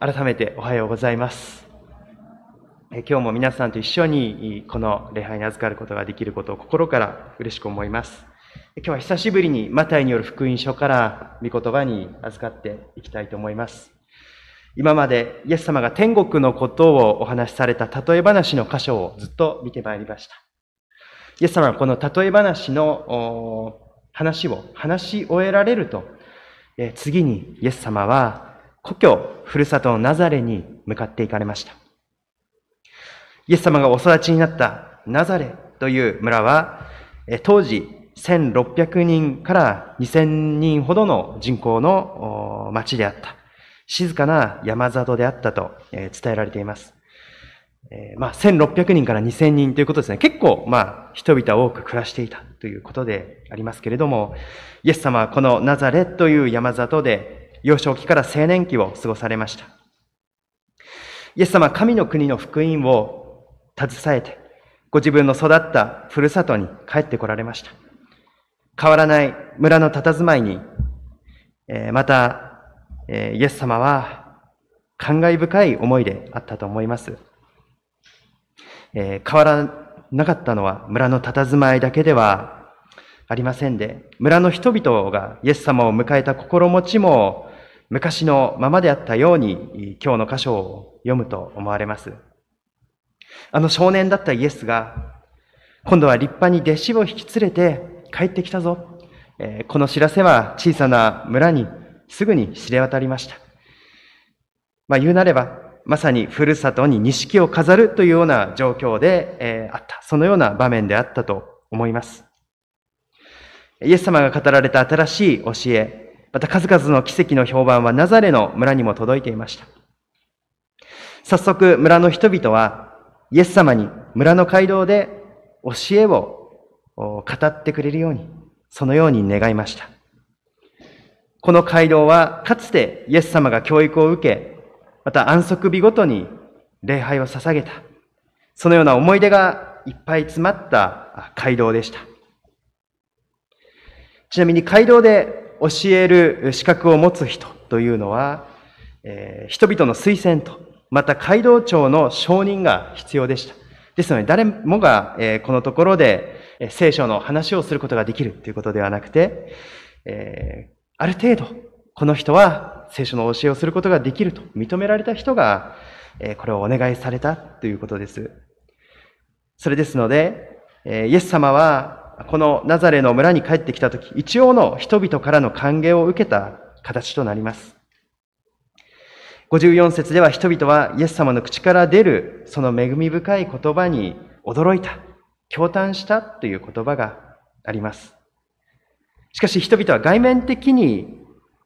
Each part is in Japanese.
改めておはようございます。今日も皆さんと一緒にこの礼拝に預かることができることを心から嬉しく思います。今日は久しぶりにマタイによる福音書から御言葉に預かっていきたいと思います。今までイエス様が天国のことをお話しされた例え話の箇所をずっと見てまいりました。イエス様はこの例え話の話を話し終えられると、次にイエス様は故郷、ふるさとのナザレに向かっていかれました。イエス様がお育ちになったナザレという村は、当時1600人から2000人ほどの人口の町であった。静かな山里であったと伝えられています。まあ、1600人から2000人ということですね。結構、まあ、人々は多く暮らしていたということでありますけれども、イエス様はこのナザレという山里で幼少期から青年期を過ごされました。イエス様は神の国の福音を携えて、ご自分の育ったふるさとに帰ってこられました。変わらない村の佇まいに、えまた、えイエス様は感慨深い思いであったと思います。え変わらなかったのは村の佇まいだけではありませんで、村の人々がイエス様を迎えた心持ちも昔のままであったように今日の箇所を読むと思われます。あの少年だったイエスが今度は立派に弟子を引き連れて帰ってきたぞ。この知らせは小さな村にすぐに知れ渡りました。まあ言うなれば、まさにふるさとに錦を飾るというような状況で、あった。そのような場面であったと思います。イエス様が語られた新しい教え、また数々の奇跡の評判はナザレの村にも届いていました。早速村の人々はイエス様に村の街道で教えを語ってくれるように、そのように願いました。この街道はかつてイエス様が教育を受け、また安息日ごとに礼拝を捧げた、そのような思い出がいっぱい詰まった街道でした。ちなみに街道で教える資格を持つ人というのは、えー、人々の推薦と、また街道長の承認が必要でした。ですので、誰もが、えー、このところで、え、聖書の話をすることができるということではなくて、えー、ある程度、この人は聖書の教えをすることができると認められた人が、え、これをお願いされたということです。それですので、え、イエス様はこのナザレの村に帰ってきたとき、一応の人々からの歓迎を受けた形となります。54節では人々はイエス様の口から出るその恵み深い言葉に驚いた、驚嘆したという言葉があります。しかし人々は外面的に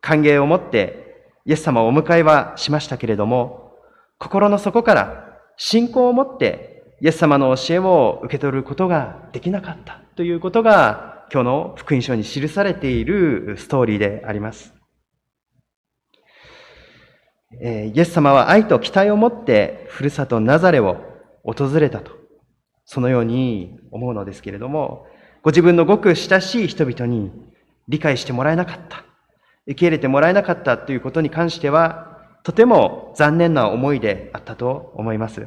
歓迎を持ってイエス様をお迎えはしましたけれども、心の底から信仰を持ってイエス様の教えを受け取ることができなかったということが今日の福音書に記されているストーリーであります。イエス様は愛と期待を持ってふるさとナザレを訪れたと、そのように思うのですけれども、ご自分のごく親しい人々に理解してもらえなかった、受け入れてもらえなかったということに関しては、とても残念な思いであったと思います。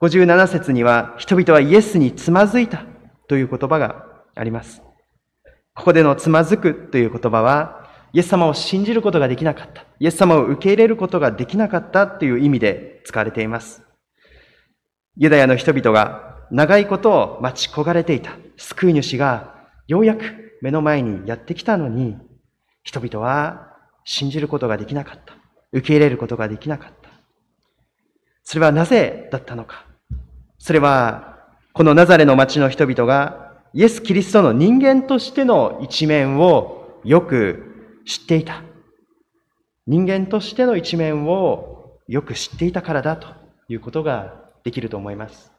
57節には、人々はイエスにつまずいたという言葉があります。ここでのつまずくという言葉は、イエス様を信じることができなかった。イエス様を受け入れることができなかったという意味で使われています。ユダヤの人々が長いことを待ち焦がれていた救い主がようやく目の前にやってきたのに、人々は信じることができなかった。受け入れることができなかった。それはなぜだったのか。それは、このナザレの町の人々が、イエス・キリストの人間としての一面をよく知っていた。人間としての一面をよく知っていたからだということができると思います。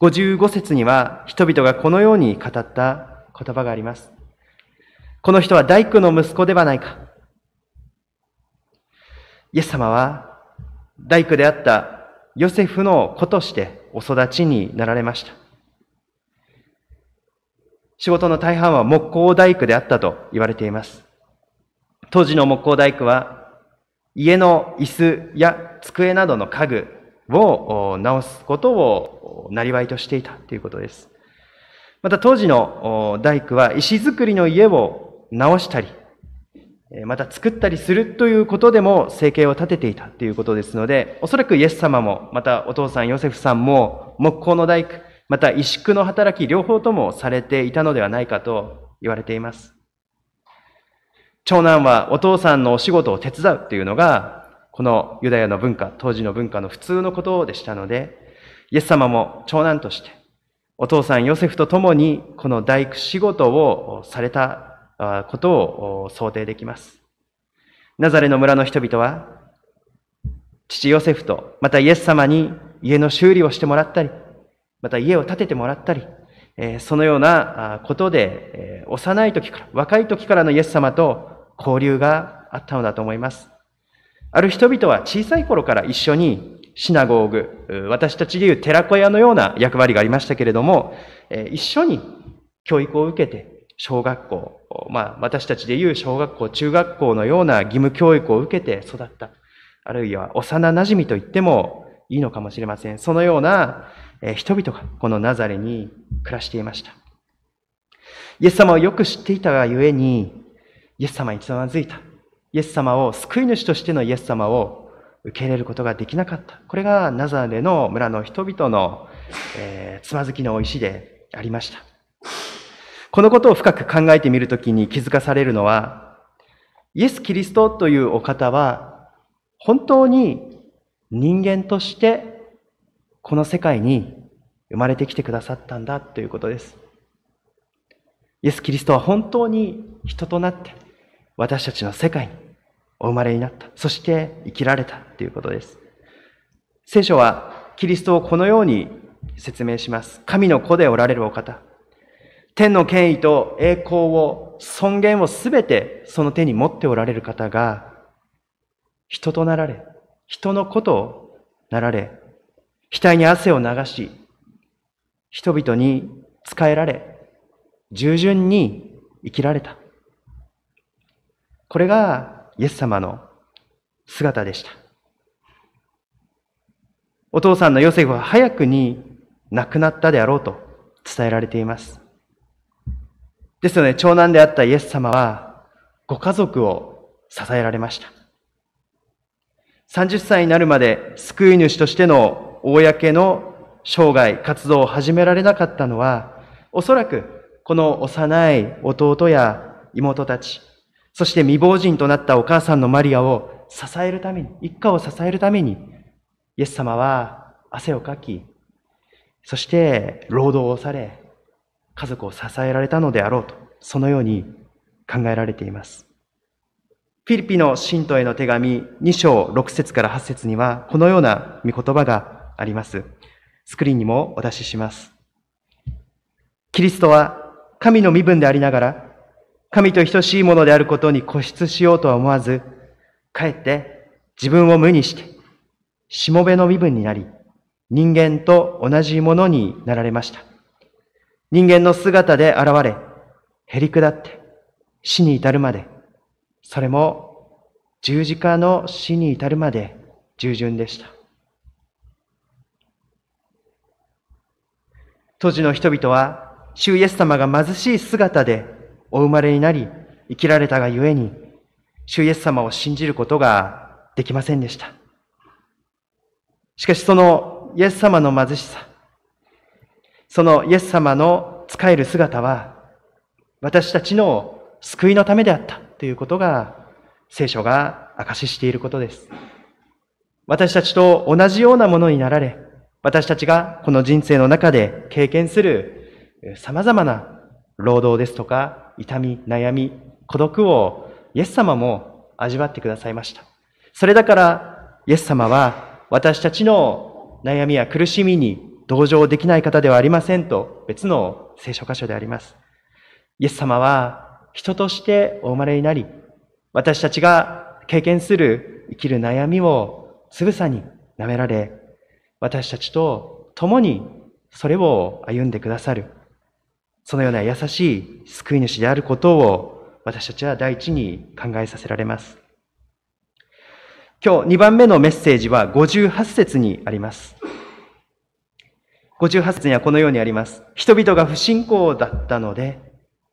55節には人々がこのように語った言葉があります。この人は大工の息子ではないか。イエス様は大工であったヨセフの子としてお育ちになられました。仕事の大半は木工大工であったと言われています。当時の木工大工は家の椅子や机などの家具を直すことをなりわいとしていたということです。また当時の大工は石造りの家を直したり、また作ったりするということでも生計を立てていたということですので、おそらくイエス様も、またお父さんヨセフさんも木工の大工、また萎縮の働き両方ともされていたのではないかと言われています。長男はお父さんのお仕事を手伝うというのが、このユダヤの文化、当時の文化の普通のことでしたので、イエス様も長男として、お父さんヨセフと共にこの大工仕事をされたことを想定できます。ナザレの村の人々は、父ヨセフと、またイエス様に家の修理をしてもらったり、また家を建ててもらったり、そのようなことで、幼い時から、若い時からのイエス様と交流があったのだと思います。ある人々は小さい頃から一緒にシナゴーグ、私たちでいう寺子屋のような役割がありましたけれども、一緒に教育を受けて、小学校、まあ私たちでいう小学校、中学校のような義務教育を受けて育った。あるいは幼馴染と言ってもいいのかもしれません。そのような人々がこのナザレに暮らしていました。イエス様をよく知っていたがゆえに、イエス様につまずいた。イエス様を、救い主としてのイエス様を受け入れることができなかった。これがナザレの村の人々の、えー、つまずきの石でありました。このことを深く考えてみるときに気づかされるのは、イエス・キリストというお方は、本当に人間としてこの世界に生まれてきてくださったんだということです。イエス・キリストは本当に人となって、私たちの世界にお生まれになった。そして生きられたということです。聖書はキリストをこのように説明します。神の子でおられるお方。天の権威と栄光を、尊厳をすべてその手に持っておられる方が、人となられ、人のことをなられ、額に汗を流し、人々に仕えられ、従順に生きられた。これがイエス様の姿でした。お父さんのヨセフは早くに亡くなったであろうと伝えられています。ですので、長男であったイエス様は、ご家族を支えられました。30歳になるまで救い主としての公の生涯、活動を始められなかったのは、おそらくこの幼い弟や妹たち、そして未亡人となったお母さんのマリアを支えるために、一家を支えるために、イエス様は汗をかき、そして労働をされ、家族を支えられたのであろうと、そのように考えられています。フィリピの信徒への手紙2章6節から8節には、このような見言葉があります。スクリーンにもお出しします。キリストは神の身分でありながら、神と等しいものであることに固執しようとは思わず、かえって自分を無にして、しもべの身分になり、人間と同じものになられました。人間の姿で現れ、へり下って死に至るまで、それも十字架の死に至るまで従順でした。当時の人々は、主イエス様が貧しい姿でお生まれになり、生きられたがゆえに、主イエス様を信じることができませんでした。しかしそのイエス様の貧しさ、そのイエス様の使える姿は、私たちの救いのためであったということが、聖書が証ししていることです。私たちと同じようなものになられ、私たちがこの人生の中で経験する様々な労働ですとか、痛み、悩み、孤独をイエス様も味わってくださいました。それだから、イエス様は私たちの悩みや苦しみに同情できない方ではありませんと別の聖書箇所であります。イエス様は人としてお生まれになり、私たちが経験する生きる悩みをつぶさに舐められ、私たちと共にそれを歩んでくださる。そのような優しい救い主であることを私たちは第一に考えさせられます。今日2番目のメッセージは58節にあります。58節にはこのようにあります。人々が不信仰だったので、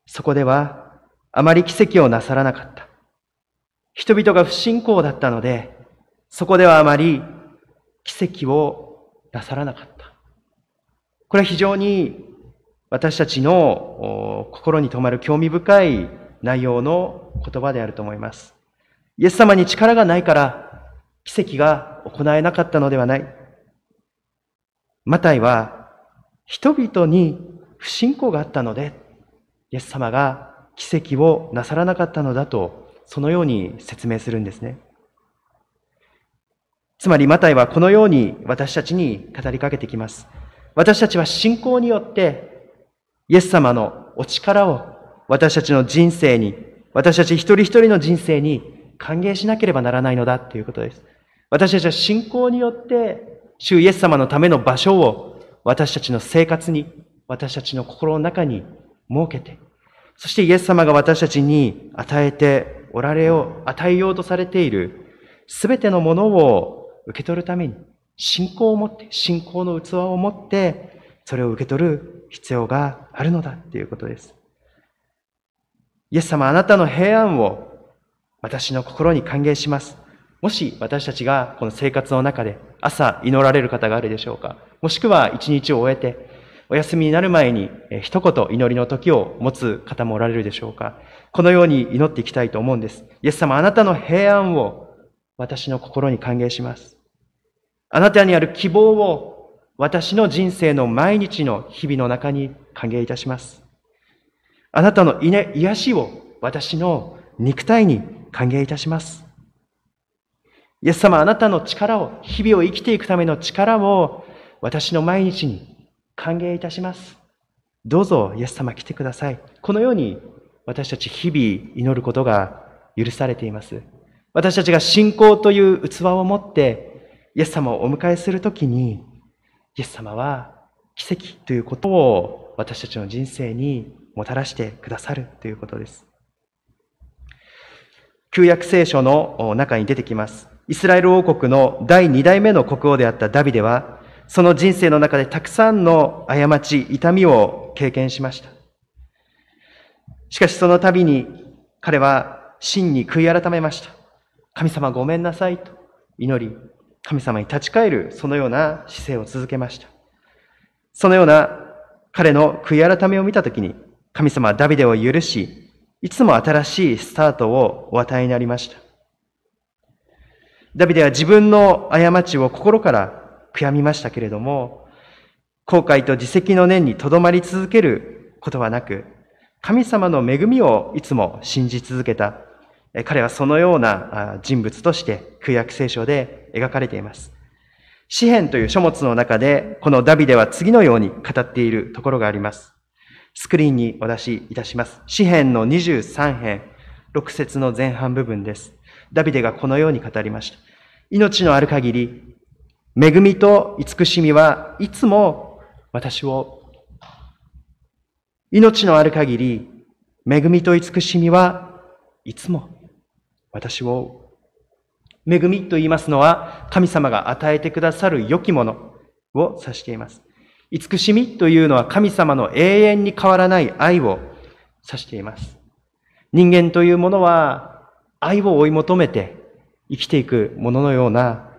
そこではあまり奇跡をなさらなかった。人々が不信仰だったので、そこではあまり奇跡をなさらなかった。これは非常に私たちの心に留まる興味深い内容の言葉であると思います。イエス様に力がないから奇跡が行えなかったのではない。マタイは人々に不信仰があったので、イエス様が奇跡をなさらなかったのだと、そのように説明するんですね。つまりマタイはこのように私たちに語りかけてきます。私たちは信仰によってイエス様のお力を私たちの人生に、私たち一人一人の人生に歓迎しなければならないのだということです。私たちは信仰によって、主イエス様のための場所を私たちの生活に、私たちの心の中に設けて、そしてイエス様が私たちに与えておられよう、与えようとされているすべてのものを受け取るために、信仰を持って、信仰の器を持って、それを受け取る必要があるのだということです。イエス様、あなたの平安を私の心に歓迎します。もし私たちがこの生活の中で朝祈られる方があるでしょうか？もしくは一日を終えてお休みになる前に一言祈りの時を持つ方もおられるでしょうか？このように祈っていきたいと思うんです。イエス様あなたの平安を私の心に歓迎します。あなたにある希望を私の人生の毎日の日々の中に歓迎いたします。あなたの癒しを私の肉体に歓迎いたします。イエス様、あなたの力を、日々を生きていくための力を私の毎日に歓迎いたします。どうぞ、イエス様来てください。このように私たち日々祈ることが許されています。私たちが信仰という器を持って、イエス様をお迎えするときに、イエス様は奇跡ということを私たちの人生にもたらしてくださるということです。旧約聖書の中に出てきます。イスラエル王国の第二代目の国王であったダビデは、その人生の中でたくさんの過ち、痛みを経験しました。しかしその度に彼は真に悔い改めました。神様ごめんなさいと祈り、神様に立ち返るそのような姿勢を続けました。そのような彼の悔い改めを見たときに、神様はダビデを許し、いつも新しいスタートをお与えになりました。ダビデは自分の過ちを心から悔やみましたけれども、後悔と自責の念にとどまり続けることはなく、神様の恵みをいつも信じ続けた、彼はそのような人物として旧約聖書で描かれています。詩篇という書物の中で、このダビデは次のように語っているところがあります。スクリーンにお出しいたします。詩篇の23編、6節の前半部分です。ダビデがこのように語りました。命のある限り、恵みと慈しみはいつも私を、命のある限り、恵みと慈しみはいつも私を、恵みと言いますのは神様が与えてくださる良きものを指しています。慈しみというのは神様の永遠に変わらない愛を指しています。人間というものは愛を追い求めて生きていくもののような、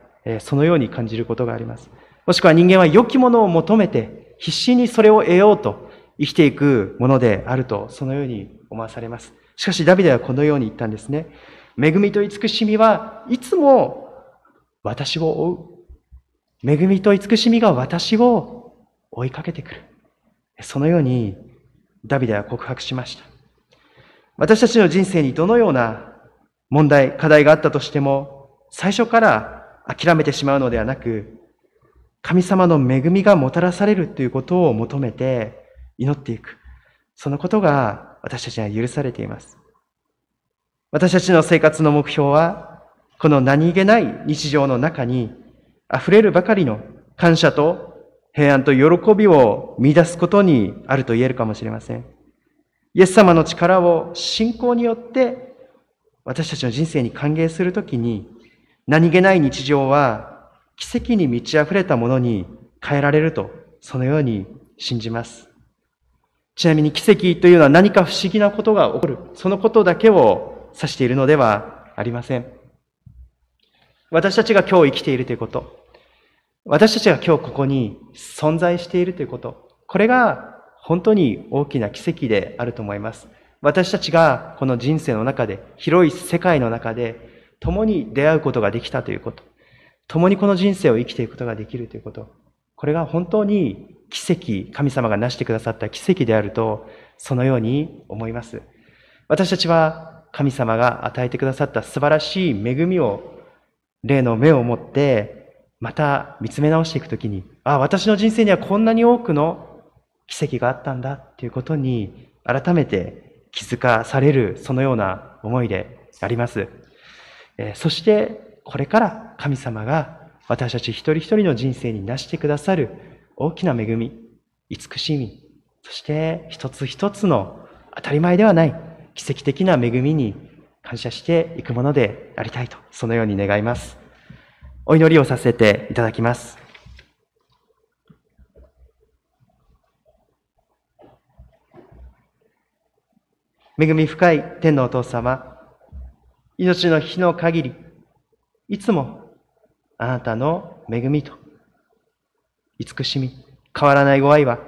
そのように感じることがあります。もしくは人間は良きものを求めて、必死にそれを得ようと生きていくものであると、そのように思わされます。しかしダビデはこのように言ったんですね。恵みと慈しみはいつも私を追う。恵みと慈しみが私を追いかけてくる。そのようにダビデは告白しました。私たちの人生にどのような問題、課題があったとしても、最初から諦めてしまうのではなく、神様の恵みがもたらされるということを求めて祈っていく。そのことが私たちには許されています。私たちの生活の目標は、この何気ない日常の中に溢れるばかりの感謝と平安と喜びを見出すことにあると言えるかもしれません。イエス様の力を信仰によって私たちの人生に歓迎するときに、何気ない日常は奇跡に満ち溢れたものに変えられると、そのように信じます。ちなみに奇跡というのは何か不思議なことが起こる。そのことだけを指しているのではありません。私たちが今日生きているということ。私たちが今日ここに存在しているということ。これが本当に大きな奇跡であると思います。私たちがこの人生の中で、広い世界の中で、共に出会うことができたということ。共にこの人生を生きていくことができるということ。これが本当に奇跡、神様が成してくださった奇跡であると、そのように思います。私たちは神様が与えてくださった素晴らしい恵みを、霊の目を持って、また見つめ直していくときに、ああ、私の人生にはこんなに多くの奇跡があったんだっていうことに、改めて気づかされる、そのような思いであります。そして、これから神様が私たち一人一人の人生に成してくださる大きな恵み、慈しみ、そして一つ一つの当たり前ではない奇跡的な恵みに感謝していくものでありたいと、そのように願います。お祈りをさせていただきます。恵み深い天のお父様、命の日の限り、いつもあなたの恵みと慈しみ、変わらないご愛は、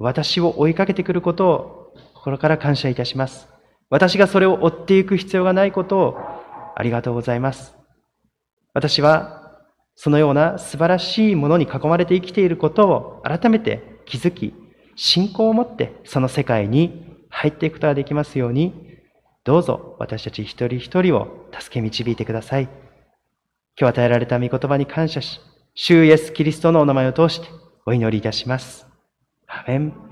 私を追いかけてくることを心から感謝いたします。私がそれを追っていく必要がないことをありがとうございます。私はそのような素晴らしいものに囲まれて生きていることを改めて気づき、信仰を持ってその世界に入っていくことができますように、どうぞ私たち一人一人を助け導いてください。今日与えられた御言葉に感謝し、主イエス・キリストのお名前を通してお祈りいたします。アメン。